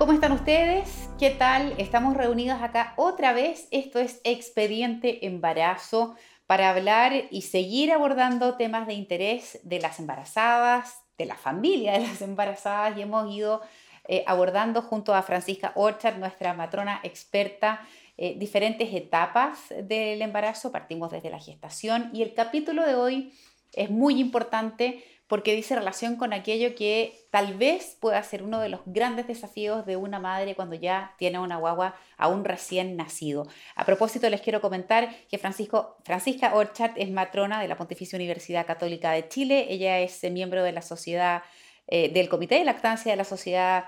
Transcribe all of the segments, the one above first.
¿Cómo están ustedes? ¿Qué tal? Estamos reunidas acá otra vez. Esto es Expediente Embarazo para hablar y seguir abordando temas de interés de las embarazadas, de la familia de las embarazadas y hemos ido eh, abordando junto a Francisca Orchard, nuestra matrona experta, eh, diferentes etapas del embarazo. Partimos desde la gestación y el capítulo de hoy es muy importante porque dice relación con aquello que tal vez pueda ser uno de los grandes desafíos de una madre cuando ya tiene una guagua aún recién nacido. A propósito, les quiero comentar que Francisco, Francisca Orchard es matrona de la Pontificia Universidad Católica de Chile. Ella es eh, miembro de la sociedad, eh, del Comité de Lactancia de la Sociedad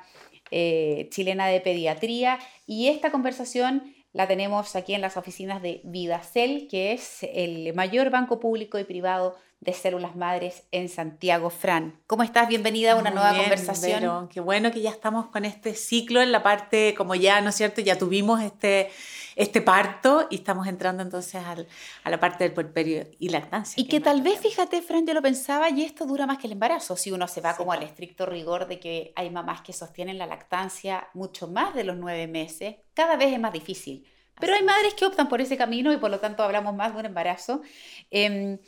eh, Chilena de Pediatría. Y esta conversación la tenemos aquí en las oficinas de Vidacel, que es el mayor banco público y privado de células madres en Santiago. Fran, ¿cómo estás? Bienvenida a una nueva conversación. qué bueno que ya estamos con este ciclo en la parte, como ya, ¿no es cierto? Ya tuvimos este, este parto y estamos entrando entonces a la parte del puerperio y lactancia. Y que, tal vez, fíjate, Fran, yo lo pensaba y esto dura más que el embarazo, si uno se va como al estricto rigor de que hay mamás que sostienen la lactancia mucho más de los nueve meses, cada vez es más difícil. Pero hay madres que optan por ese camino y por lo tanto hablamos más de un embarazo. Eh,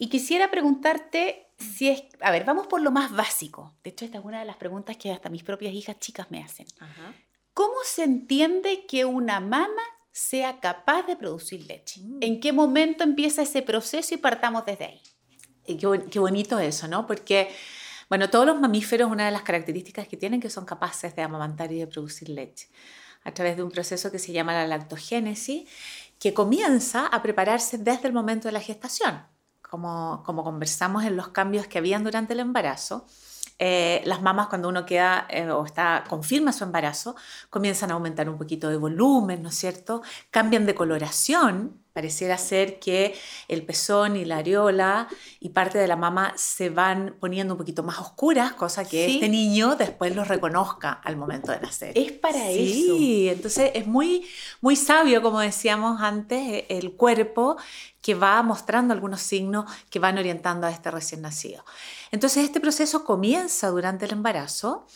y quisiera preguntarte si es, a ver, vamos por lo más básico. De hecho, esta es una de las preguntas que hasta mis propias hijas chicas me hacen. ¿Cómo se entiende que una mamá sea capaz de producir leche? Mm. ¿En qué momento empieza ese proceso y partamos desde ahí? Qué, qué bonito eso, ¿no? Porque, bueno, todos los mamíferos, una de las características que tienen que son capaces de amamantar y de producir leche a través de un proceso que se llama la lactogénesis, que comienza a prepararse desde el momento de la gestación como, conversamos en los cambios que habían durante el embarazo, eh, las mamás cuando uno queda eh, o está, confirma su embarazo, comienzan a aumentar un poquito de volumen, ¿no es cierto? Cambian de coloración Pareciera ser que el pezón y la areola y parte de la mama se van poniendo un poquito más oscuras, cosa que este niño después los reconozca al momento de nacer. Es para eso. Sí, entonces es muy, muy sabio, como decíamos antes, el cuerpo que va mostrando algunos signos que van orientando a este recién nacido. Entonces este proceso comienza durante el embarazo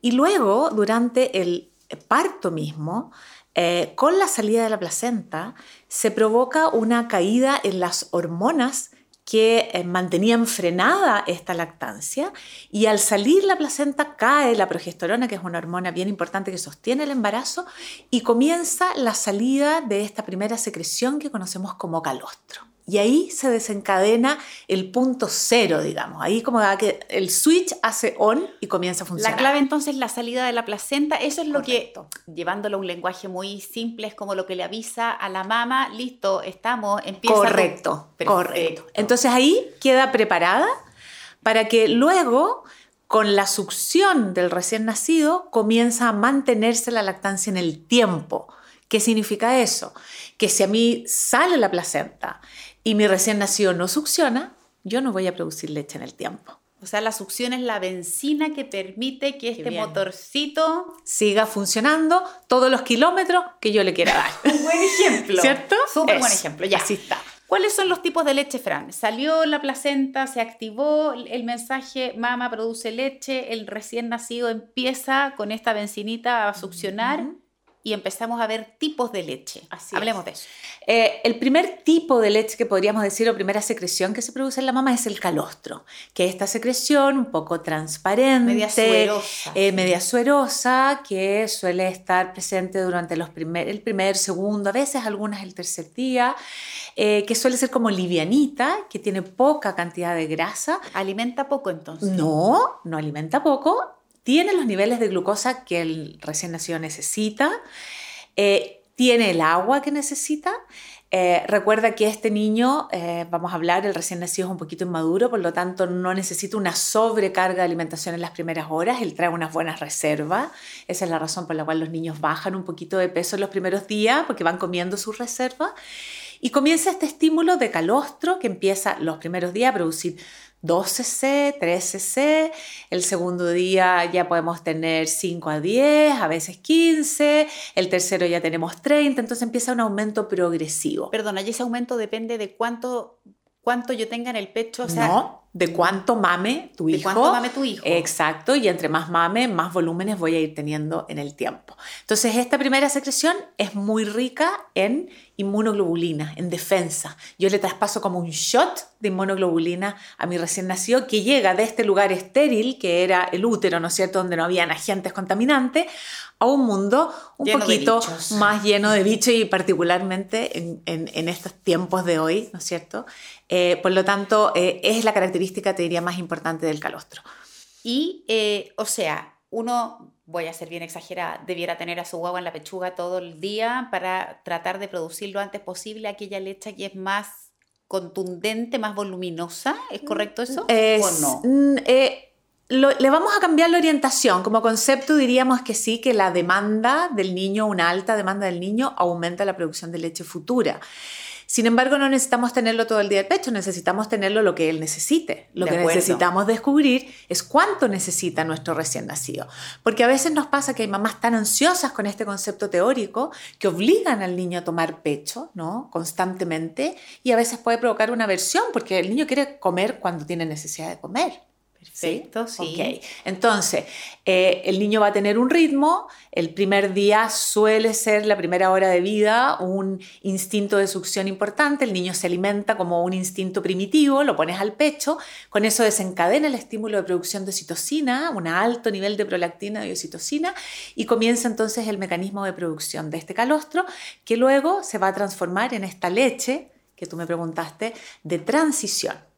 y luego durante el parto mismo eh, con la salida de la placenta se provoca una caída en las hormonas que eh, mantenían frenada esta lactancia y al salir la placenta cae la progesterona, que es una hormona bien importante que sostiene el embarazo, y comienza la salida de esta primera secreción que conocemos como calostro. Y ahí se desencadena el punto cero, digamos. Ahí como que el switch hace on y comienza a funcionar. La clave entonces es la salida de la placenta. Eso es lo que, llevándolo a un lenguaje muy simple, es como lo que le avisa a la mamá, listo, estamos, empieza. Correcto, correcto. Entonces ahí queda preparada para que luego con la succión del recién nacido comienza a mantenerse la lactancia en el tiempo. ¿Qué significa eso? Que si a mí sale la placenta y mi recién nacido no succiona, yo no voy a producir leche en el tiempo. O sea, la succión es la benzina que permite que este motorcito siga funcionando todos los kilómetros que yo le quiera dar. Un buen ejemplo. ¿Cierto? Súper buen ejemplo, ya. Así está. ¿Cuáles son los tipos de leche, Fran? Salió la placenta, se activó el mensaje, mama produce leche, el recién nacido empieza con esta bencinita a succionar y empezamos a ver tipos de leche. Así Hablemos de eso. Eh, el primer tipo de leche que podríamos decir, o primera secreción que se produce en la mama es el calostro, que es esta secreción un poco transparente, media suerosa, eh, media suerosa que suele estar presente durante los primer, el primer, segundo, a veces algunas el tercer día, eh, que suele ser como livianita, que tiene poca cantidad de grasa. ¿Alimenta poco entonces? No, no alimenta poco tiene los niveles de glucosa que el recién nacido necesita, eh, tiene el agua que necesita. Eh, recuerda que este niño, eh, vamos a hablar, el recién nacido es un poquito inmaduro, por lo tanto no necesita una sobrecarga de alimentación en las primeras horas, él trae unas buenas reservas. Esa es la razón por la cual los niños bajan un poquito de peso en los primeros días, porque van comiendo sus reservas. Y comienza este estímulo de calostro que empieza los primeros días a producir 2 cc, 3 cc, el segundo día ya podemos tener 5 a 10, a veces 15, el tercero ya tenemos 30, entonces empieza un aumento progresivo. Perdona, ¿y ese aumento depende de cuánto, cuánto yo tenga en el pecho? no, de cuánto mame tu ¿De hijo. cuánto mame tu hijo? Exacto, y entre más mame, más volúmenes voy a ir teniendo en el tiempo. Entonces, esta primera secreción es muy rica en inmunoglobulina, en defensa. Yo le traspaso como un shot de inmunoglobulina a mi recién nacido que llega de este lugar estéril, que era el útero, ¿no es cierto?, donde no habían agentes contaminantes, a un mundo un Lleno poquito más lleno de bichos y particularmente en, en- en estos tiempos de hoy, ¿no es cierto? Eh, por lo tanto, eh, es la característica, te diría, más importante del calostro. Y, eh, o sea, uno, voy a ser bien exagerada, debiera tener a su guagua en la pechuga todo el día para tratar de producir lo antes posible aquella leche que es más contundente, más voluminosa. ¿Es correcto eso? Es- ¿O no? mm, eh, lo- le vamos a cambiar la orientación. Como concepto diríamos que sí, que la demanda del niño, una alta demanda del niño, aumenta la producción de leche futura. Sin embargo, no necesitamos tenerlo todo el día de pecho, necesitamos tenerlo lo que él necesite. Lo De que acuerdo. necesitamos descubrir es cuánto necesita nuestro recién nacido. Porque a veces nos pasa que hay mamás tan ansiosas con este concepto teórico que obligan al niño a tomar pecho, ¿no? Constantemente y a veces puede provocar una aversión porque el niño quiere comer cuando tiene necesidad de comer. Perfecto, sí. Ok. Entonces, eh, el niño va a tener un ritmo. El primer día suele ser la primera hora de vida un instinto de succión importante. El niño se alimenta como un instinto primitivo, lo pones al pecho. Con eso desencadena el estímulo de producción de citocina, un alto nivel de prolactina y oxitocina, y comienza entonces el mecanismo de producción de este calostro, que luego se va a transformar en esta leche que tú me preguntaste de transición.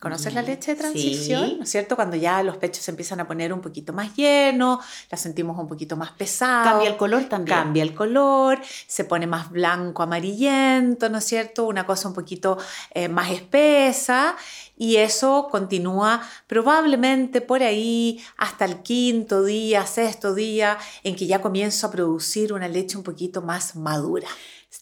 ¿Conoces la leche de transición? sí. ¿No es cierto? Cuando ya los pechos se empiezan a poner un poquito más llenos, la sentimos un poquito más pesada. Cambia el color también. Cambia el color, se pone más blanco, amarillento, ¿no es cierto? Una cosa un poquito eh, más espesa y eso continúa probablemente por ahí hasta el quinto día, sexto día, en que ya comienzo a producir una leche un poquito más madura.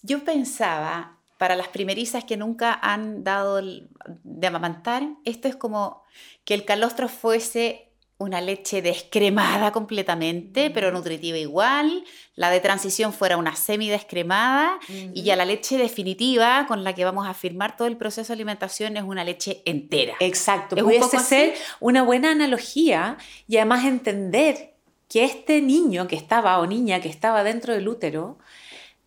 Yo pensaba, para las primerizas que nunca han dado de amamantar, esto es como que el calostro fuese una leche descremada completamente, pero nutritiva igual, la de transición fuera una semi-descremada y ya la leche definitiva con la que vamos a firmar todo el proceso de alimentación es una leche entera. Exacto, ¿Es un pudiese así? ser una buena analogía y además entender que este niño que estaba o niña que estaba dentro del útero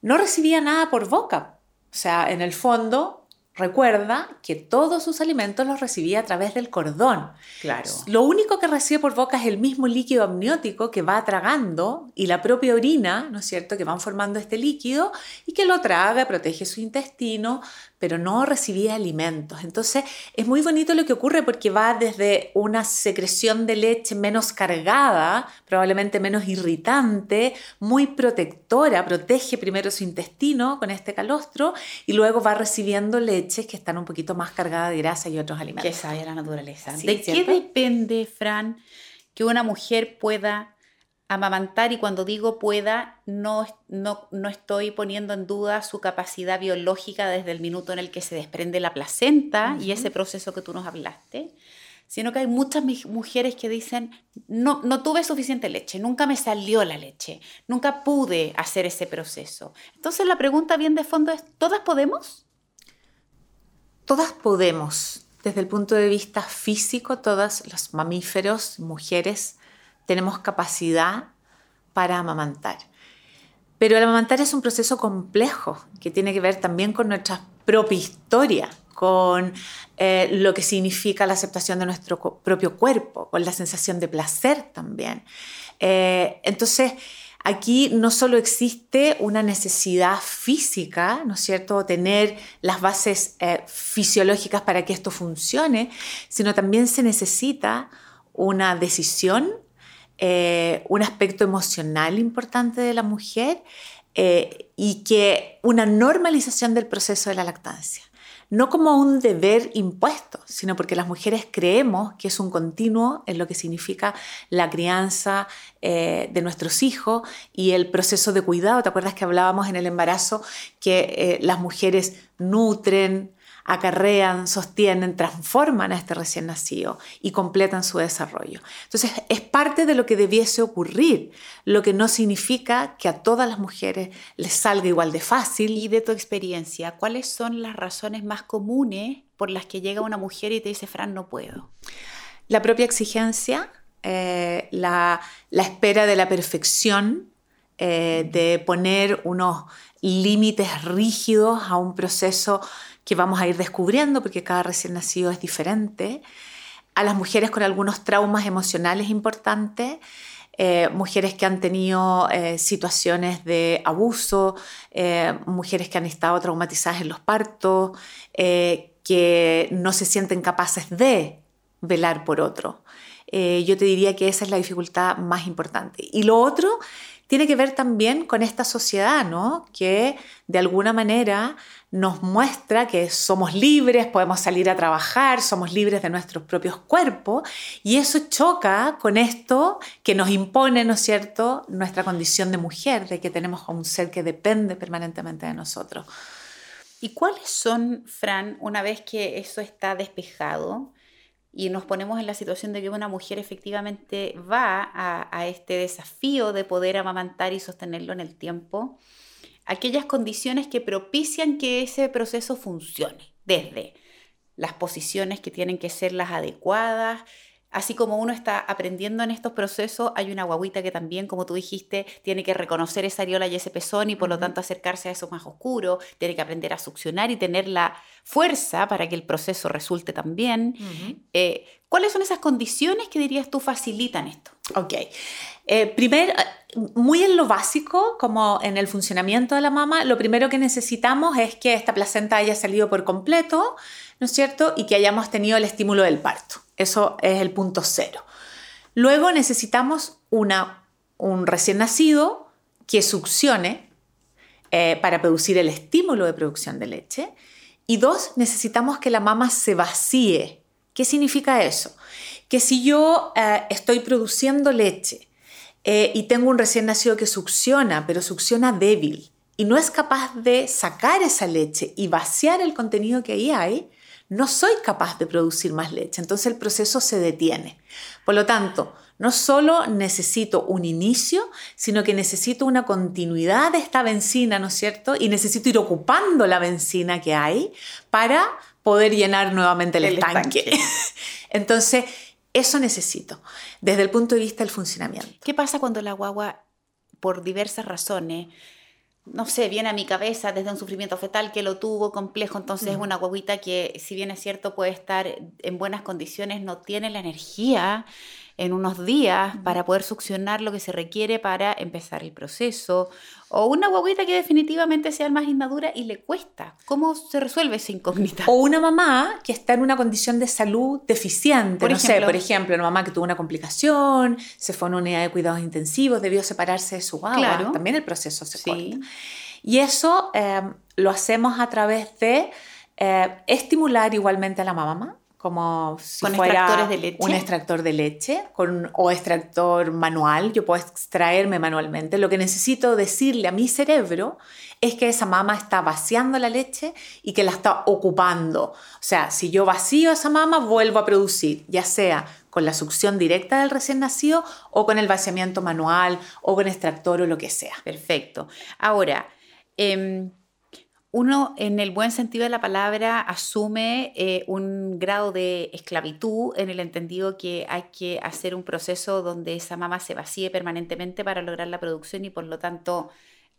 no recibía nada por boca. O sea, en el fondo, recuerda que todos sus alimentos los recibía a través del cordón. Claro. Lo único que recibe por boca es el mismo líquido amniótico que va tragando y la propia orina, ¿no es cierto?, que van formando este líquido y que lo traga, protege su intestino, pero no recibía alimentos. Entonces, es muy bonito lo que ocurre porque va desde una secreción de leche menos cargada, probablemente menos irritante, muy protectora, protege primero su intestino con este calostro y luego va recibiendo leches que están un poquito más cargadas de grasa y otros alimentos. Que sabe la naturaleza. Sí, ¿De qué depende, Fran, que una mujer pueda amamantar? Y cuando digo pueda, no, no, no estoy poniendo en duda su capacidad biológica desde el minuto en el que se desprende la placenta y ese proceso que tú nos hablaste, sino que hay muchas mujeres que dicen, no, no tuve suficiente leche, nunca me salió la leche, nunca pude hacer ese proceso. Entonces la pregunta bien de fondo es, ¿todas podemos? Todas podemos, desde el punto de vista físico, todas los mamíferos, mujeres, tenemos capacidad para amamantar. Pero el amamantar es un proceso complejo que tiene que ver también con nuestra propia historia, con eh, lo que significa la aceptación de nuestro propio cuerpo, con la sensación de placer también. Eh, entonces, aquí no solo existe una necesidad física, ¿no es cierto?, tener las bases eh, fisiológicas para que esto funcione, sino también se necesita una decisión, eh, un aspecto emocional importante de la mujer eh, y que una normalización del proceso de la lactancia. No como un deber impuesto, sino porque las mujeres creemos que es un continuo en lo que significa la crianza eh, de nuestros hijos y el proceso de cuidado. ¿Te acuerdas que hablábamos en el embarazo que las mujeres nutren, acarrean, sostienen, transforman a este recién nacido y completan su desarrollo. Entonces, es parte de lo que debiese ocurrir, lo que no significa que a todas las mujeres les salga igual de fácil. Y de tu experiencia, ¿cuáles son las razones más comunes por las que llega una mujer y te dice, Fran, no puedo? La propia exigencia, eh, la, espera de la perfección, eh, de poner unos límites rígidos a un proceso que vamos a ir descubriendo porque cada recién nacido es diferente, a las mujeres con algunos traumas emocionales importantes, eh, mujeres que han tenido eh, situaciones de abuso, eh, mujeres que han estado traumatizadas en los partos, que no se sienten capaces de velar por otro. yo te diría que esa es la dificultad más importante. Y lo otro tiene que ver también con esta sociedad, ¿no? Que de alguna manera nos muestra que somos libres, podemos salir a trabajar, somos libres de nuestros propios cuerpos y eso choca con esto que nos impone, ¿no es cierto?, nuestra condición de mujer, de que tenemos a un ser que depende permanentemente de nosotros. ¿Y cuáles son, Fran, una vez que eso está despejado? Y nos ponemos en la situación de que una mujer efectivamente va a, este desafío de poder amamantar y sostenerlo en el tiempo, aquellas condiciones que propician que ese proceso funcione, desde las posiciones que tienen que ser las adecuadas, Así como uno está aprendiendo en estos procesos, hay una guaguita que también, como tú dijiste, tiene que reconocer esa areola y ese pezón y por lo tanto acercarse a eso más oscuro, tiene que aprender a succionar y tener la fuerza para que el proceso resulte también. Eh, ¿Cuáles son esas condiciones que dirías tú facilitan esto? Ok. Eh, primero, muy en lo básico, como en el funcionamiento de la mama, lo primero que necesitamos es que esta placenta haya salido por completo, ¿no es cierto? Y que hayamos tenido el estímulo del parto. Eso es el punto cero. Luego necesitamos un recién nacido que succione eh, para producir el estímulo de producción de leche. Y dos, necesitamos que la mama se vacíe. ¿Qué significa eso? Que si yo eh, estoy produciendo leche eh, y tengo un recién nacido que succiona, pero succiona débil, y no es capaz de sacar esa leche y vaciar el contenido que ahí hay, no soy capaz de producir más leche, entonces el proceso se detiene. Por lo tanto, no solo necesito un inicio, sino que necesito una continuidad de esta benzina, ¿no es cierto? Y necesito ir ocupando la benzina que hay para poder llenar nuevamente el, estanque. entonces, eso necesito desde el punto de vista del funcionamiento. ¿Qué pasa cuando la guagua, por diversas razones, no sé, viene a mi cabeza desde un sufrimiento fetal que lo tuvo complejo, entonces es una guaguita que, si bien es cierto, puede estar en buenas condiciones, no tiene la energía en unos días para poder succionar lo que se requiere para empezar el proceso. O una guaguita que definitivamente sea más inmadura y le cuesta. ¿Cómo se resuelve esa incógnita? O una mamá que está en una condición de salud deficiente. Por no sé, por ejemplo, una mamá que tuvo una complicación, se fue a una unidad de cuidados intensivos, debió separarse de su guagua. También el proceso se sí. Y eso eh, lo hacemos a través de eh, estimular igualmente a la mamá como si fuera un extractor de leche con, o extractor manual, yo puedo extraerme manualmente. Lo que necesito decirle a mi cerebro es que esa mama está vaciando la leche y que la está ocupando. O sea, si yo vacío esa mama, vuelvo a producir, ya sea con la succión directa del recién nacido o con el vaciamiento manual o con extractor o lo que sea. Perfecto. Ahora, eh, uno, en el buen sentido de la palabra, asume eh, un grado de esclavitud en el entendido que hay que hacer un proceso donde esa mama se vacíe permanentemente para lograr la producción y por lo tanto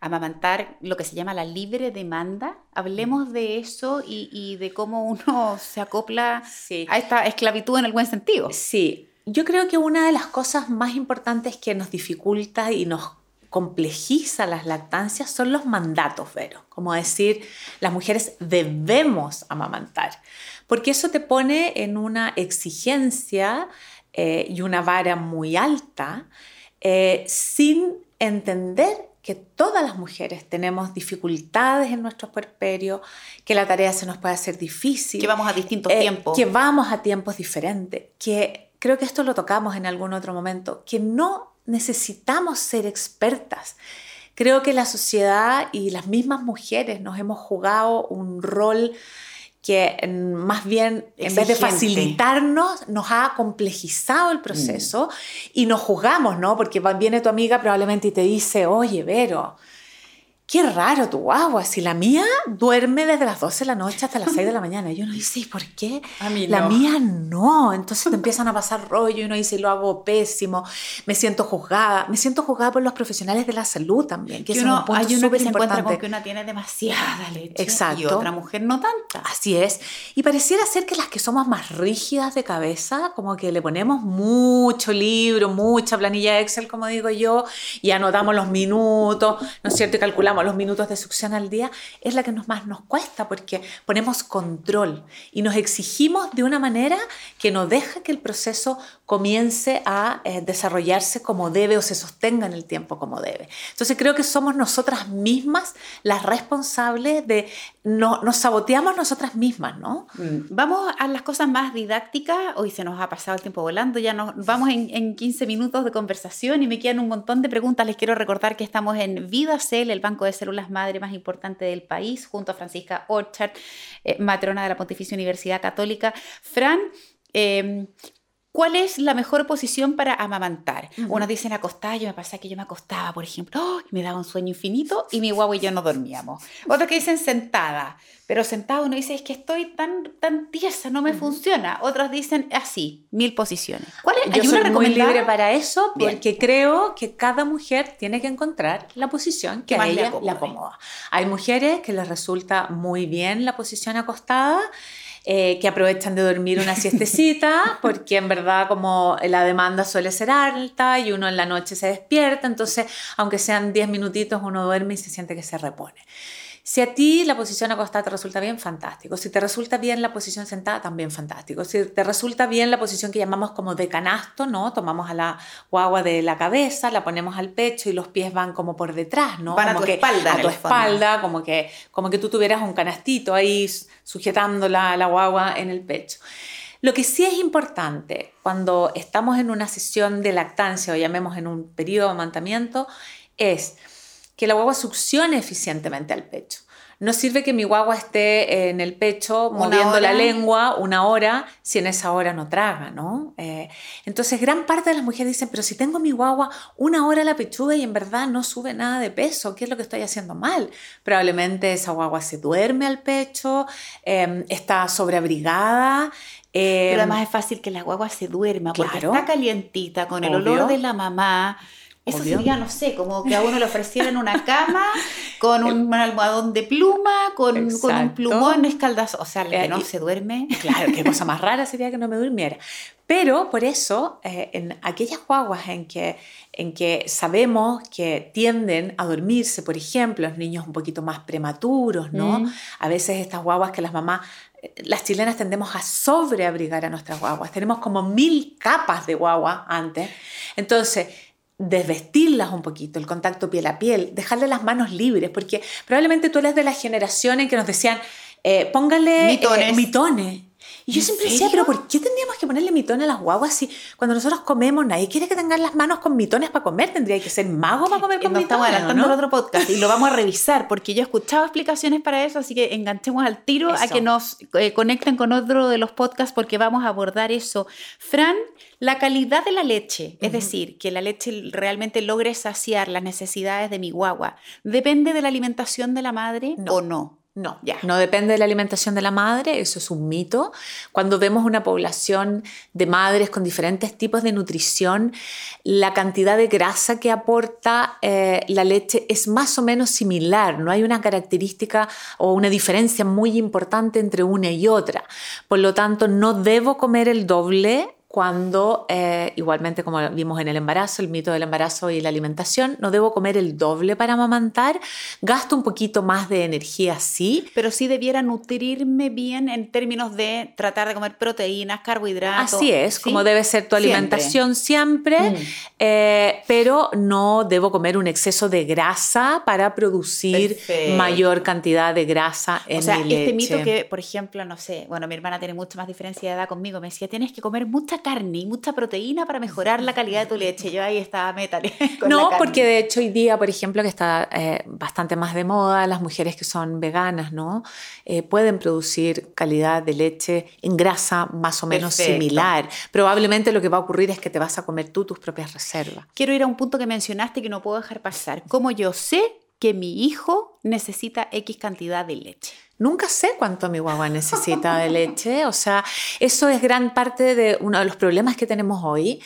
amamantar lo que se llama la libre demanda. Hablemos de eso y, de cómo uno se acopla a esta esclavitud en el buen sentido. Sí, yo creo que una de las cosas más importantes que nos dificulta y nos complejiza las lactancias son los mandatos, Vero. Como decir, las mujeres debemos amamantar, porque eso te pone en una exigencia eh, y una vara muy alta eh, sin entender que todas las mujeres tenemos dificultades en nuestro puerperio, que la tarea se nos puede hacer difícil. Que vamos a distintos eh, tiempos. Que vamos a tiempos diferentes. Que creo que esto lo tocamos en algún otro momento. Que no necesitamos ser expertas. Creo que la sociedad y las mismas mujeres nos hemos jugado un rol que más bien, en vez de facilitarnos, nos ha complejizado el proceso mm. y nos juzgamos, ¿no? Porque viene tu amiga probablemente y te dice, oye, Vero, qué raro tu guagua, si la mía duerme desde las 12 de la noche hasta las 6 de la mañana. Y uno dice, ¿y por qué? A mí la mía no. Entonces te empiezan a pasar rollo y uno dice, lo hago pésimo, me siento juzgada. Me siento juzgada por los profesionales de la salud también, que Que ese uno, es un punto hay uno que se encuentra superimportante. con que una tiene demasiada leche y Exacto. otra mujer no tanta. Así es. Y pareciera ser que las que somos más rígidas de cabeza, como que le ponemos mucho libro, mucha planilla Excel, como digo yo, y anotamos los minutos, ¿no es cierto? Y calculamos los minutos de succión al día, es la que nos más nos cuesta porque ponemos control y nos exigimos de una manera que no deja que el proceso comience a eh, desarrollarse como debe o se sostenga en el tiempo como debe. Entonces creo que somos nosotras mismas las responsables de, no, nos saboteamos nosotras mismas, ¿no? Mm. Vamos a las cosas más didácticas. Hoy se nos ha pasado el tiempo volando, ya nos vamos en, en 15 minutos de conversación y me quedan un montón de preguntas. Les quiero recordar que estamos en VidaCell, el banco de células madre más importante del país, junto a Francisca Orchard, eh, matrona de la Pontificia Universidad Católica. Fran, eh, ¿Cuál es la mejor posición para amamantar? Ujú. Unos dicen acostada, yo me pasa que yo me acostaba, por ejemplo, ¡oh! y me daba un sueño infinito y mi guagua y yo no dormíamos. Otros que dicen sentada, pero sentado uno dice es que estoy tan, tan tiesa, no me Ujú. funciona. Otros dicen así, mil posiciones. ¿Cuál es? Yo ¿Hay soy una muy libre para eso Bien. porque creo que cada mujer tiene que encontrar la posición que Que a ella le acomoda. Hay mujeres que les resulta muy bien la posición acostada, eh, que aprovechan de dormir una siestecita, porque en verdad como la demanda suele ser alta y uno en la noche se despierta, entonces aunque sean 10 minutitos uno duerme y se siente que se repone. Si a ti la posición acostada te resulta bien, fantástico. Si te resulta bien la posición sentada, también fantástico. Si te resulta bien la posición que llamamos como de canasto, ¿no? Tomamos a la guagua de la cabeza, la ponemos al pecho y los pies van como por detrás, ¿no? Van a tu que espalda, A tu espalda, como que, como que tú tuvieras un canastito ahí sujetando la, la guagua en el pecho. Lo que sí es importante cuando estamos en una sesión de lactancia o llamemos en un periodo de amamantamiento es que la guagua succione eficientemente al pecho. No sirve que mi guagua esté en el pecho moviendo la lengua una hora si en esa hora no traga, ¿no? Eh, entonces, gran parte de las mujeres dicen, pero si tengo mi guagua una hora a la pechuga y en verdad no sube nada de peso, ¿qué es lo que estoy haciendo mal? Probablemente esa guagua se duerme al pecho, eh, está sobreabrigada. Pero además es fácil que la guagua se duerma porque Claro. está calientita con el Obvio. olor de la mamá. Eso sería, no sé, como que a uno le ofrecieran una cama con un almohadón de pluma, con, con un plumón escaldazo. O sea, el que Eh, no y- se duerme. Claro, qué cosa más rara sería que no me durmiera. Pero por eso, eh, en aquellas guaguas en que, en que sabemos que tienden a dormirse, por ejemplo, los niños un poquito más prematuros, ¿no? Mm. A veces estas guaguas que las mamás, eh, las chilenas tendemos a sobreabrigar a nuestras guaguas. Tenemos como mil capas de guagua antes. Entonces, desvestirlas un poquito, el contacto piel a piel, dejarle las manos libres, porque probablemente tú eres de la generación en que nos decían, eh, póngale eh, Mitones. Y yo ¿En siempre decía, pero ¿por qué tendríamos que ponerle mitones a las guaguas si cuando nosotros comemos nadie quiere que tengan las manos con mitones para comer? Tendría que ser mago para comer con estamos mitones, ¿o adelantando ¿no? otro podcast y lo vamos a revisar porque yo he escuchado explicaciones para eso, así que enganchemos al tiro a que nos eh, conecten con otro de los podcasts porque vamos a abordar eso. Fran, la calidad de la leche, es decir, que la leche realmente logre saciar las necesidades de mi guagua, ¿depende de la alimentación de la madre No. o no? No, Ya. no depende de la alimentación de la madre, eso es un mito. Cuando vemos una población de madres con diferentes tipos de nutrición, la cantidad de grasa que aporta eh, la leche es más o menos similar, no hay una característica o una diferencia muy importante entre una y otra. Por lo tanto, no debo comer el doble cuando, eh, igualmente como vimos en el embarazo, el mito del embarazo y la alimentación, no debo comer el doble para amamantar, gasto un poquito más de energía, sí. Pero sí debiera nutrirme bien en términos de tratar de comer proteínas, carbohidratos. Así es, ¿sí? como debe ser tu Siempre. alimentación siempre, Mm. eh, pero no debo comer un exceso de grasa para producir Perfecto. mayor cantidad de grasa en O sea, mi este mito leche. que, por ejemplo, no sé, bueno, mi hermana tiene mucha más diferencia de edad conmigo, me decía, tienes que comer mucha carne y mucha proteína para mejorar la calidad de tu leche. Yo ahí estaba con la No, porque de hecho hoy día, por ejemplo, que está eh, bastante más de moda, las mujeres que son veganas, ¿no? Eh, pueden producir calidad de leche en grasa más o menos Perfecto. similar. Probablemente lo que va a ocurrir es que te vas a comer tú tus propias reservas. Quiero ir a un punto que mencionaste que no puedo dejar pasar. ¿Cómo yo sé que mi hijo necesita X cantidad de leche? Nunca sé cuánto mi guagua necesita de leche, o sea, eso es gran parte de uno de los problemas que tenemos hoy.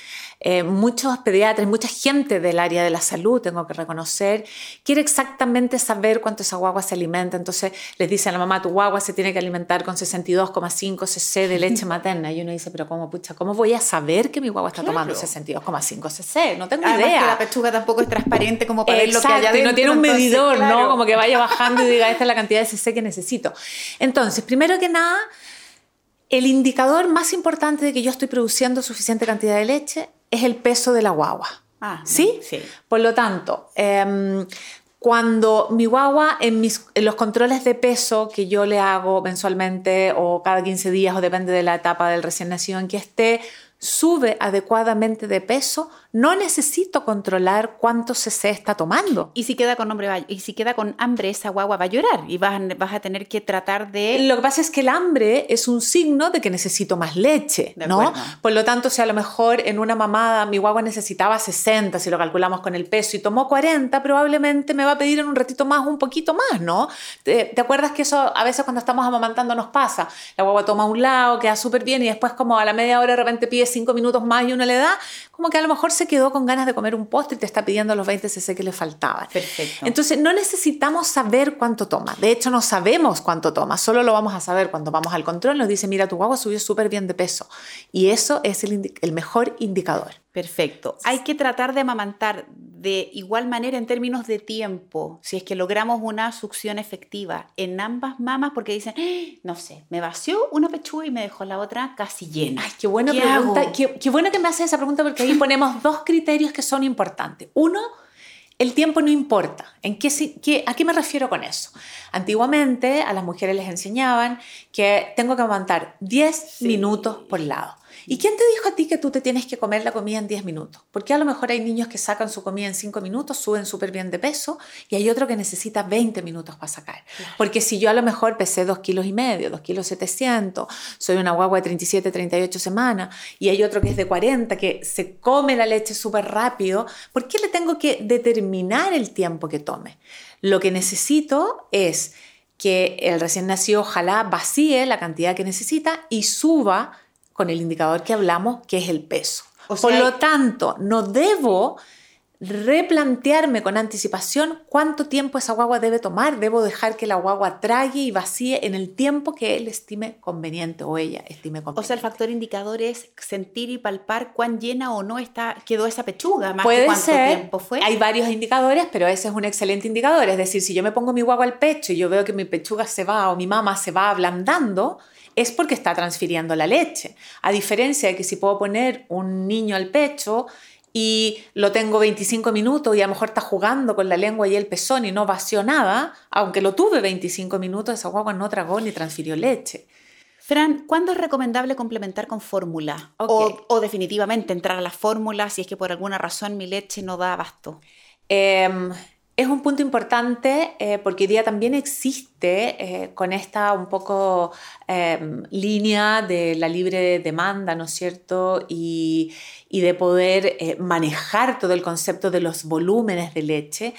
Eh, muchos pediatras, mucha gente del área de la salud, tengo que reconocer, quiere exactamente saber cuánto esa guagua se alimenta. Entonces les dice a la mamá, tu guagua se tiene que alimentar con 62,5 cc de leche materna. Y uno dice, pero ¿cómo, pucha, ¿cómo voy a saber que mi guagua está tomando 62,5 cc? No tengo Además idea. Que la pechuga tampoco es transparente como para ver lo que hay Exacto, y adentro. no tiene un entonces, medidor, claro. ¿no? Como que vaya bajando y diga, esta es la cantidad de cc que necesito. Entonces, primero que nada, el indicador más importante de que yo estoy produciendo suficiente cantidad de leche es el peso de la guagua. Ah, ¿Sí? sí. Por lo tanto, em, cuando mi guagua en, mis, en los controles de peso que yo le hago mensualmente o cada 15 días o depende de la etapa del recién nacido en que esté, sube adecuadamente de peso, no necesito controlar cuánto cc está tomando. Y si queda con hambre, y si queda con hambre, esa guagua va a llorar y vas, a- vas a tener que tratar de Lo que pasa es que el hambre es un signo de que necesito más leche, De ¿no? acuerdo. Por lo tanto, si a lo mejor en una mamada mi guagua necesitaba 60, si lo calculamos con el peso, y tomó 40, probablemente me va a pedir en un ratito más un poquito más, ¿no? ¿Te, te acuerdas que eso a veces cuando estamos amamantando nos pasa? La guagua toma un lado, queda súper bien y después como a la media hora de repente pide 5 minutos más y uno le da, como que a lo mejor se quedó con ganas de comer un postre y te está pidiendo los 20 cc que le faltaban. Perfecto. Entonces, no necesitamos saber cuánto toma. De hecho, no sabemos cuánto toma. Solo lo vamos a saber cuando vamos al control. Nos dice, mira, tu guagua subió súper bien de peso. Y eso es el, mejor indicador. Perfecto. Hay que tratar de amamantar de igual manera en términos de tiempo, si es que logramos una succión efectiva en ambas mamas, porque dicen, "Ah, no sé, me vació una pechuga y me dejó la otra casi llena. Ay, qué buena ¿Qué pregunta. Qué, qué bueno que me haces esa pregunta porque ahí ponemos dos criterios que son importantes. Uno, el tiempo no importa. ¿En qué, qué- ¿A qué me refiero con eso? Antiguamente a las mujeres les enseñaban que tengo que aguantar 10 Sí. minutos por lado. ¿Y quién te dijo a ti que tú te tienes que comer la comida en 10 minutos? Porque a lo mejor hay niños que sacan su comida en 5 minutos, suben súper bien de peso, y hay otro que necesita 20 minutos para sacar. Porque si yo a lo mejor pesé 2 kilos y medio, 2 kilos 700, soy una guagua de 37, 38 semanas, y hay otro que es de 40, que se come la leche súper rápido, ¿por qué le tengo que determinar el tiempo que tome? Lo que necesito es que el recién nacido ojalá vacíe la cantidad que necesita y suba con el indicador que hablamos, que es el peso. O Por lo tanto, no debo replantearme con anticipación cuánto tiempo esa guagua debe tomar. Debo dejar que la guagua trague y vacíe en el tiempo que él estime conveniente o ella estime conveniente. O sea, el factor indicador es sentir y palpar cuán llena o no está, quedó esa pechuga, más que Puede cuánto ser, tiempo fue. hay varios indicadores, pero ese es un excelente indicador. Es decir, si yo me pongo mi guagua al pecho y yo veo que mi pechuga se va o mi mama se va ablandando, es porque está transfiriendo la leche. A diferencia de que si puedo poner un niño al pecho y lo tengo 25 minutos y a lo mejor está jugando con la lengua y el pezón y no vació nada, aunque lo tuve 25 minutos, esa guagua no tragó ni transfirió leche. Fran, ¿cuándo es recomendable complementar con fórmula? O, o definitivamente entrar a la fórmula si es que por alguna razón mi leche no da abasto. Eh, es un punto importante eh, porque hoy día también existe eh, con esta un poco eh, línea de la libre demanda, ¿no es cierto? Y, de poder eh, manejar todo el concepto de los volúmenes de leche.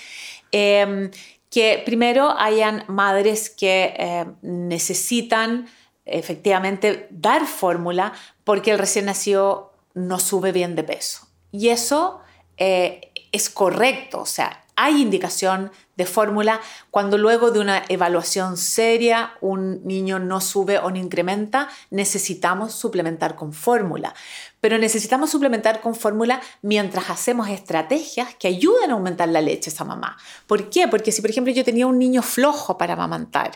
Eh, que primero hayan madres que eh, necesitan efectivamente dar fórmula porque el recién nacido no sube bien de peso. Y eso es correcto, o sea, hay indicación de fórmula cuando luego de una evaluación seria un niño no sube o no incrementa, necesitamos suplementar con fórmula. Pero necesitamos suplementar con fórmula mientras hacemos estrategias que ayuden a aumentar la leche a esa mamá. ¿Por qué? Porque si, por ejemplo, yo tenía un niño flojo para amamantar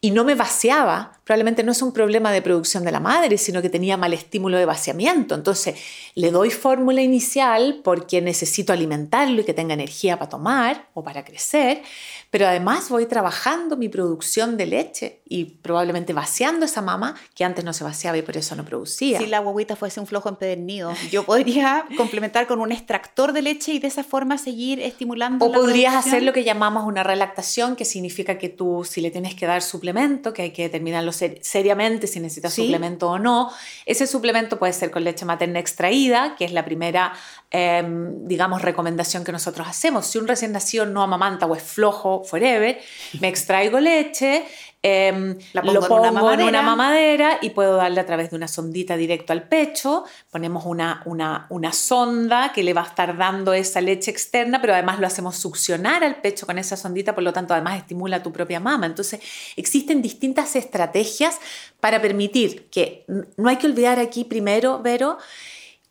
y no me vaciaba, probablemente no es un problema de producción de la madre, sino que tenía mal estímulo de vaciamiento. Entonces, le doy fórmula inicial porque necesito alimentarlo y que tenga energía para tomar o para crecer, good. Pero además voy trabajando mi producción de leche y probablemente vaciando esa mama que antes no se vaciaba y por eso no producía. Si la guaguita fuese un flojo empedernido, yo podría complementar con un extractor de leche y de esa forma seguir estimulando O la podrías producción. hacer lo que llamamos una relactación, que significa que tú, si le tienes que dar suplemento, que hay que determinarlo ser- seriamente si necesitas Sí. suplemento o no, ese suplemento puede ser con leche materna extraída, que es la primera, em, digamos, recomendación que nosotros hacemos. Si un recién nacido no amamanta o es es forever, me extraigo leche, Em, pongo lo pongo en una mamadera. en una mamadera y puedo darle a través de una sondita directo al pecho. Ponemos una, una, una sonda que le va a estar dando esa leche externa, pero además lo hacemos succionar al pecho con esa sondita, por lo tanto además estimula tu propia mama. Entonces existen distintas estrategias para permitir que, no hay que olvidar aquí primero, Vero,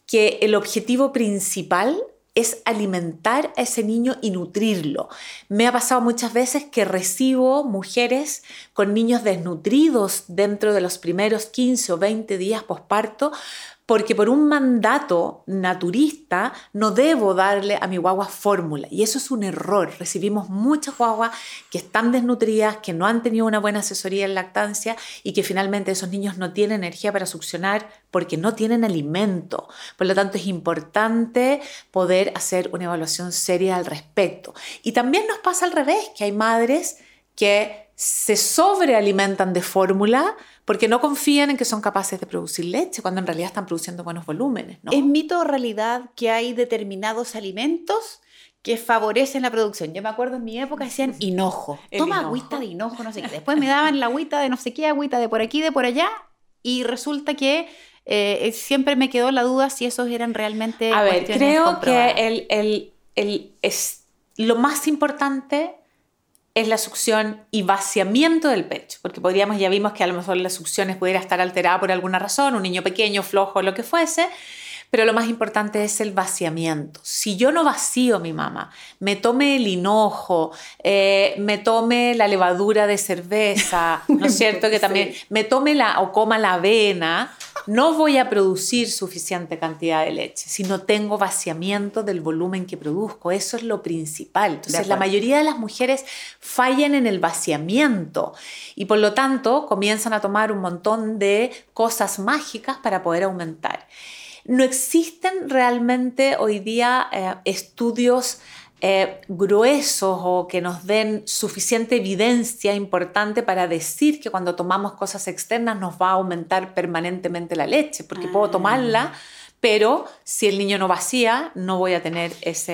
que el objetivo principal es alimentar a ese niño y nutrirlo. Me ha pasado muchas veces que recibo mujeres con niños desnutridos dentro de los primeros 15 o 20 días posparto porque por un mandato naturista no debo darle a mi guagua fórmula. Y eso es un error. Recibimos muchas guaguas que están desnutridas, que no han tenido una buena asesoría en lactancia y que finalmente esos niños no tienen energía para succionar porque no tienen alimento. Por lo tanto, es importante poder hacer una evaluación seria al respecto. Y también nos pasa al revés, que hay madres que se sobrealimentan de fórmula porque no confían en que son capaces de producir leche cuando en realidad están produciendo buenos volúmenes. ¿no? ¿Es mito o realidad que hay determinados alimentos que favorecen la producción? Yo me acuerdo en mi época decían hinojo. El Toma hinojo. agüita de hinojo, no sé qué. Después me daban la agüita de no sé qué, agüita de por aquí, de por allá. Y resulta que eh, siempre me quedó la duda si esos eran realmente. A ver, creo que el, el- el- es, lo más importante es la succión y vaciamiento del pecho, porque podríamos, ya vimos que a lo mejor la succión pudiera estar alterada por alguna razón, un niño pequeño, flojo, lo que fuese, pero lo más importante es el vaciamiento. Si yo no vacío mi mamá, me tome el hinojo, eh, me tome la levadura de cerveza, ¿no es cierto? Que también me tome la o coma la avena, no voy a producir suficiente cantidad de leche si no tengo vaciamiento del volumen que produzco. Eso es lo principal. Entonces, la mayoría de las mujeres fallan en el vaciamiento y por lo tanto comienzan a tomar un montón de cosas mágicas para poder aumentar. No existen realmente hoy día eh, estudios eh, gruesos o que nos den suficiente evidencia importante para decir que cuando tomamos cosas externas nos va a aumentar permanentemente la leche, porque puedo Ah. tomarla, pero si el niño no vacía, no voy a tener esa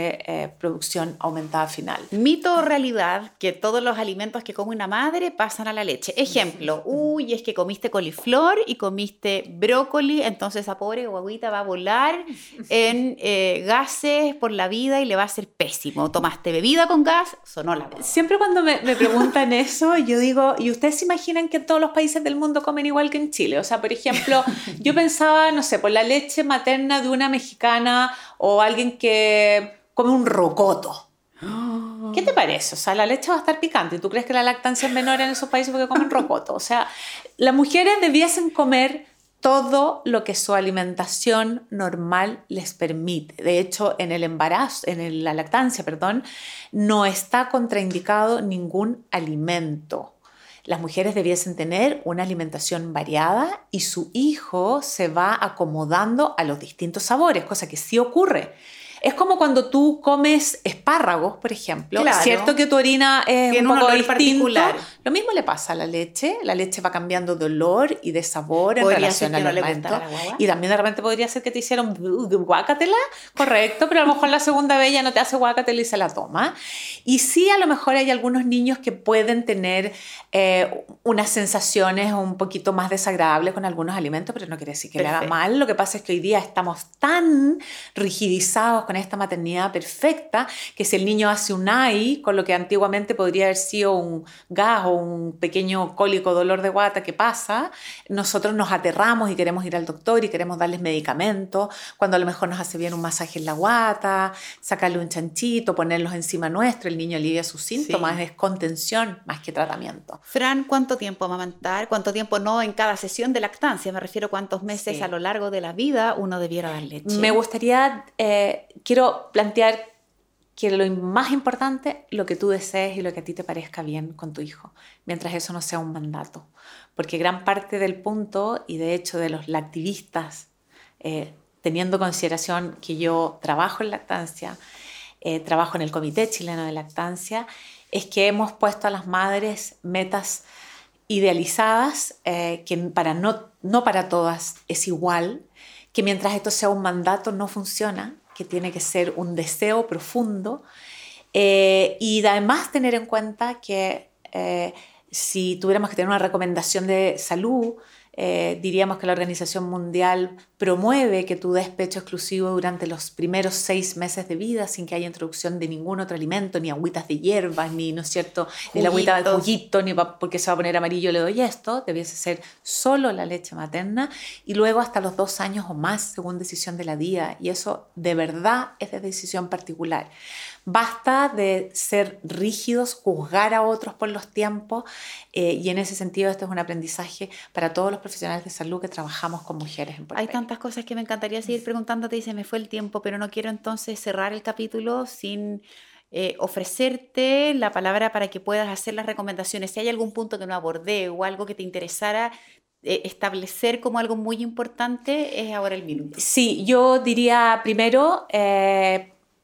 producción aumentada final. Mito o realidad que todos los alimentos que come una madre pasan a la leche. Ejemplo, uy, es que comiste coliflor y comiste brócoli, entonces esa pobre guaguita va a volar en eh, gases por la vida y le va a ser pésimo. Tomaste bebida con gas, sonó la voz. Siempre cuando me, me preguntan eso, yo digo, ¿y ustedes se imaginan que todos los países del mundo comen igual que en Chile? O sea, por ejemplo, yo pensaba, no sé, por la leche materna de una mexicana o alguien que come un rocoto. ¿Qué te parece? O sea, la leche va a estar picante. ¿Y tú crees que la lactancia es menor en esos países porque comen rocoto? O sea, las mujeres debiesen comer todo lo que su alimentación normal les permite. De hecho, en el embarazo, en la lactancia, perdón, no está contraindicado ningún alimento. Las mujeres debiesen tener una alimentación variada y su hijo se va acomodando a los distintos sabores, cosa que sí ocurre. Es como cuando tú comes espárragos, por ejemplo. Claro. Es cierto que tu orina es Tiene un un poco olor distinto. particular. Lo mismo le pasa a la leche. La leche va cambiando de olor y de sabor en relación al alimento. Y también de repente podría ser que te hicieron guácatela, correcto, pero a lo mejor la segunda vez ya no te hace guácatela y se la toma. Y sí, a lo mejor hay algunos niños que pueden tener eh, unas sensaciones un poquito más desagradables con algunos alimentos, pero no quiere decir que le haga mal. Lo que pasa es que hoy día estamos tan rigidizados con esta maternidad perfecta que si el niño hace un AI, con lo que antiguamente podría haber sido un gas o un pequeño cólico dolor de guata que pasa, nosotros nos aterramos y queremos ir al doctor y queremos darles medicamentos, cuando a lo mejor nos hace bien un masaje en la guata, sacarle un chanchito, ponerlos encima nuestro, el niño alivia sus síntomas, Sí. es contención más que tratamiento. Fran, ¿cuánto tiempo amamantar? ¿Cuánto tiempo no en cada sesión de lactancia? Me refiero cuántos meses Sí. a lo largo de la vida uno debiera dar leche. Me gustaría, eh, quiero plantear que lo más importante, lo que tú desees y lo que a ti te parezca bien con tu hijo, mientras eso no sea un mandato. Porque gran parte del punto, y de hecho de los lactivistas, eh, teniendo en consideración que yo trabajo en lactancia, eh, trabajo en el Comité Chileno de Lactancia, es que hemos puesto a las madres metas idealizadas, eh, que para no, no para todas es igual, que mientras esto sea un mandato no funciona, que tiene que ser un deseo profundo. Eh, y además tener en cuenta que eh, si tuviéramos que tener una recomendación de salud, eh, diríamos que la Organización Mundial promueve que tú des pecho exclusivo durante los primeros seis meses de vida sin que haya introducción de ningún otro alimento, ni agüitas de hierbas, ni, ¿no es cierto?, ni la agüita de juguito, ni porque se va a poner amarillo le doy esto, debiese ser solo la leche materna y luego hasta los dos años o más según decisión de la DIA y eso de verdad es de decisión particular. Basta de ser rígidos, juzgar a otros por los tiempos eh, y en ese sentido esto es un aprendizaje para todos los profesionales de salud que trabajamos con mujeres en Hay tantas cosas que me encantaría seguir preguntándote y se me fue el tiempo, pero no quiero entonces cerrar el capítulo sin... Eh, ofrecerte la palabra para que puedas hacer las recomendaciones. Si hay algún punto que no abordé o algo que te interesara eh, establecer como algo muy importante, es ahora el minuto. Sí, yo diría primero,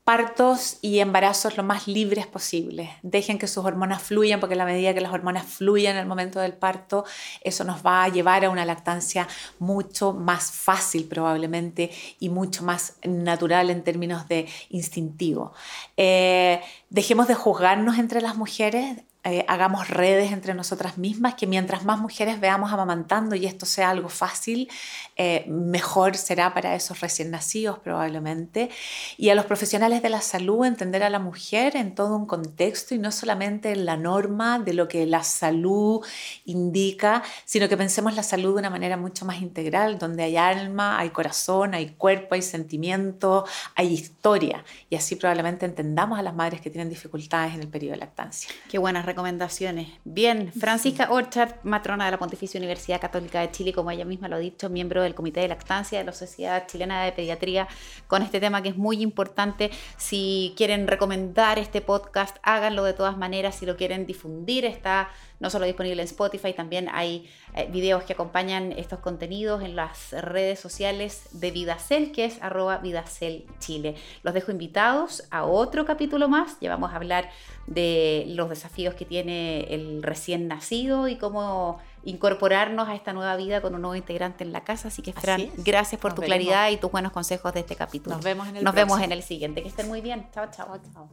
partos y embarazos lo más libres posible. Dejen que sus hormonas fluyan, porque a la medida que las hormonas fluyan en el momento del parto, eso nos va a llevar a una lactancia mucho más fácil probablemente y mucho más natural en términos de instintivo. Eh, dejemos de juzgarnos entre las mujeres, eh, hagamos redes entre nosotras mismas, que mientras más mujeres veamos amamantando y esto sea algo fácil, eh, mejor será para esos recién nacidos probablemente. Y a los profesionales de la salud entender a la mujer en todo un contexto y no solamente en la norma de lo que la salud indica, sino que pensemos la salud de una manera mucho más integral, donde hay alma, hay corazón, hay cuerpo, hay sentimiento, hay historia. Y así probablemente entendamos a las madres que tienen dificultades en el periodo de lactancia. Qué buenas recomendaciones. Bien, Francisca Orchard, matrona de la Pontificia Universidad Católica de Chile, como ella misma lo ha dicho, miembro del Comité de Lactancia de la Sociedad Chilena de Pediatría, con este tema que es muy importante. Si quieren recomendar este podcast, háganlo de todas maneras. Si lo quieren difundir, está no solo disponible en Spotify, también hay eh, videos que acompañan estos contenidos en las redes sociales de Vidacel, que es arroba Vidacel Chile. Los dejo invitados a otro capítulo más. Ya vamos a hablar de los desafíos que tiene el recién nacido y cómo incorporarnos a esta nueva vida con un nuevo integrante en la casa. Así que, Fran, gracias por tu claridad y tus buenos consejos de este capítulo. Nos vemos en el Nos vemos en el siguiente. Que estén muy bien. Chao, chao. chao.